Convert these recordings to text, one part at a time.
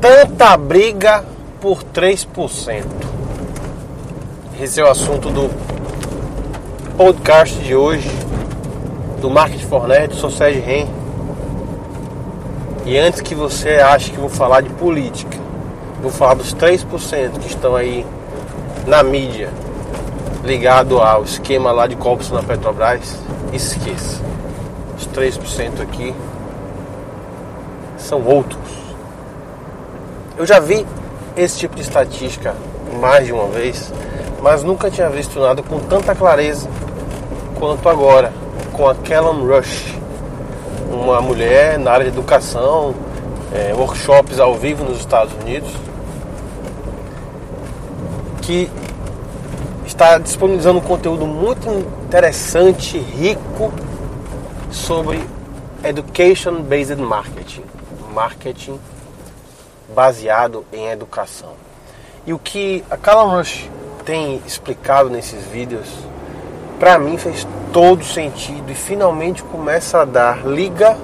Tanta briga por 3%. Esse é o assunto do podcast de hoje, do Market Fornet, do Sociedade Ren. E antes que você ache que vou falar de política, vou falar dos 3% que estão aí na mídia, ligado ao esquema lá de corrupção na Petrobras, esqueça. Os 3% aqui são outros. Eu já vi esse tipo de estatística mais de uma vez, mas nunca tinha visto nada com tanta clareza quanto agora, com a Callum Rush, uma mulher na área de educação, é, workshops ao vivo nos Estados Unidos, que está disponibilizando um conteúdo muito interessante, rico sobre Education Based Marketing, marketing baseado em educação. E o que a Callum Rush tem explicado nesses vídeos, para mim fez todo sentido e finalmente começa a dar liga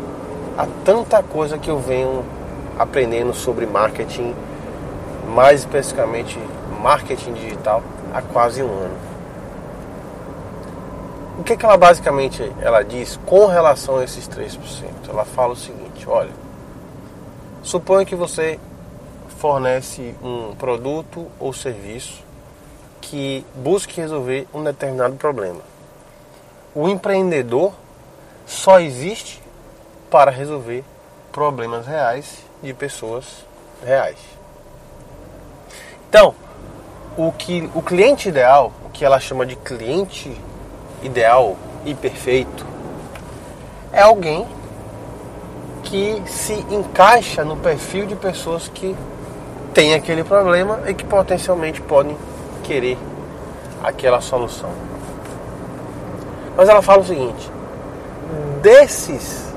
a tanta coisa que eu venho aprendendo sobre marketing, mais especificamente marketing digital, há quase um ano. O que, que ela basicamente ela diz com relação a esses 3%? Ela fala o seguinte, olha, suponha que você fornece um produto ou serviço que busque resolver um determinado problema. O empreendedor só existe para resolver problemas reais de pessoas reais. Então, o que o cliente ideal, o que ela chama de cliente ideal e perfeito, é alguém que se encaixa no perfil de pessoas que têm aquele problema e que potencialmente podem querer aquela solução. Mas ela fala o seguinte: desses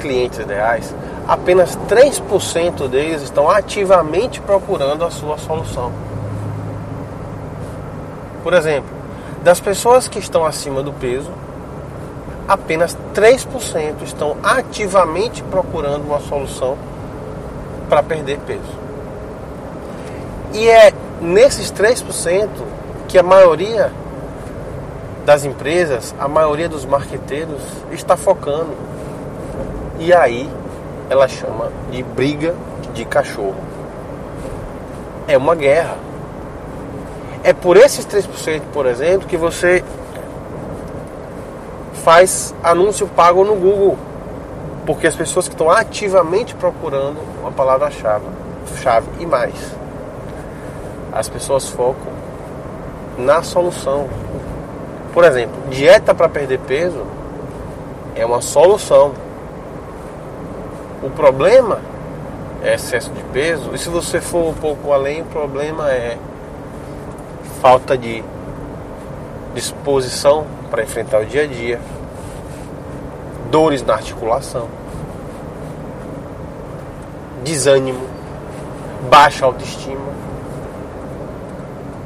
clientes ideais, apenas 3% deles estão ativamente procurando a sua solução. Por exemplo, das pessoas que estão acima do peso, apenas 3% estão ativamente procurando uma solução para perder peso. E é nesses 3% que a maioria das empresas, a maioria dos marqueteiros está focando. E aí ela chama de briga de cachorro. É uma guerra. É por esses 3%, por exemplo, que você faz anúncio pago no Google. Porque as pessoas que estão ativamente procurando uma palavra-chave chave e mais. As pessoas focam na solução. Por exemplo, dieta para perder peso é uma solução. O problema é excesso de peso, e se você for um pouco além, o problema é falta de disposição para enfrentar o dia a dia, dores na articulação, desânimo, baixa autoestima.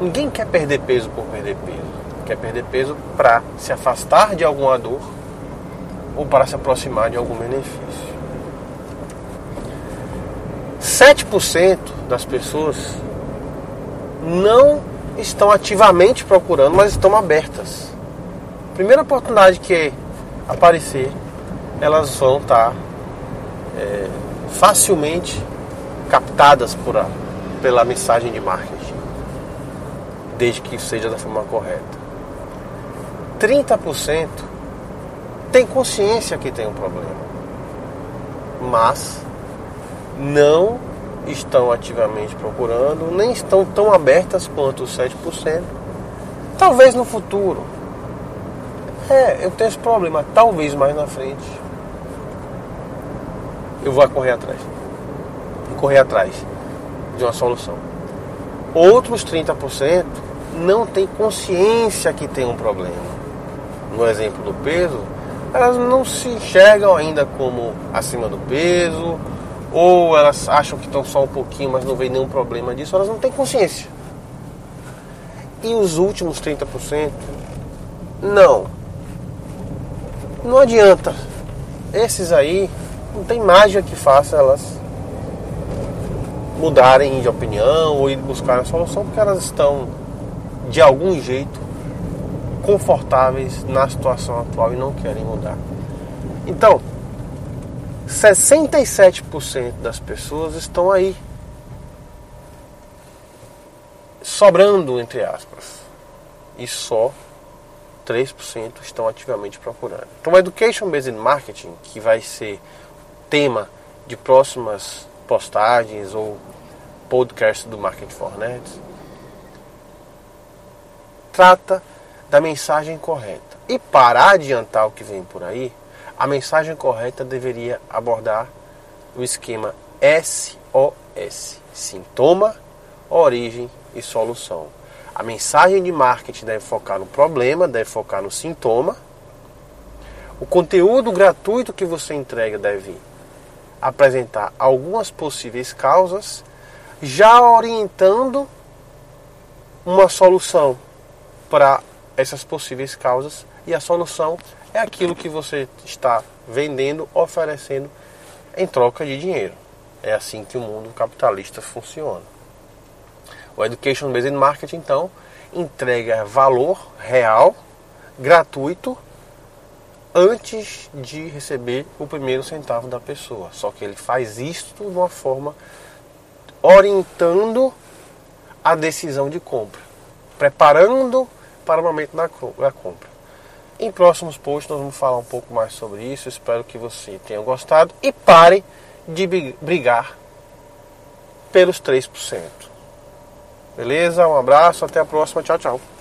Ninguém quer perder peso por perder peso. Quer perder peso para se afastar de alguma dor ou para se aproximar de algum benefício. 7% das pessoas não estão ativamente procurando, mas estão abertas. Primeira oportunidade que aparecer, elas vão estar é, facilmente captadas por a, pela mensagem de marketing, desde que seja da forma correta. 30% tem consciência que tem um problema, mas não estão ativamente procurando, nem estão tão abertas quanto os 7%. Talvez no futuro. É, eu tenho esse problema, talvez mais na frente. Eu vou correr atrás. Correr atrás de uma solução. Outros 30% não têm consciência que tem um problema. No exemplo do peso, elas não se enxergam ainda como acima do peso, ou elas acham que estão só um pouquinho, mas não vê nenhum problema disso, elas não têm consciência. E os últimos 30%, não. Não adianta. Esses aí, não tem mágica que faça elas mudarem de opinião ou ir buscar a solução porque elas estão de algum jeito confortáveis na situação atual e não querem mudar. Então, 67% das pessoas estão aí sobrando entre aspas. E só 3% estão ativamente procurando. Então, o Education Based Marketing, que vai ser tema de próximas postagens ou podcast do Marketing for trata da mensagem correta. E para adiantar o que vem por aí, a mensagem correta deveria abordar o esquema SOS: sintoma, origem e solução. A mensagem de marketing deve focar no problema, deve focar no sintoma. O conteúdo gratuito que você entrega deve apresentar algumas possíveis causas, já orientando uma solução para essas possíveis causas. E a solução é aquilo que você está vendendo, oferecendo em troca de dinheiro. É assim que o mundo capitalista funciona. O Education Based Marketing, então, entrega valor real, gratuito, antes de receber o primeiro centavo da pessoa. Só que ele faz isso de uma forma orientando a decisão de compra, preparando para o momento da compra. Em próximos posts nós vamos falar um pouco mais sobre isso. Espero que você tenha gostado e pare de brigar pelos 3%. Beleza? Um abraço, até a próxima. Tchau, tchau.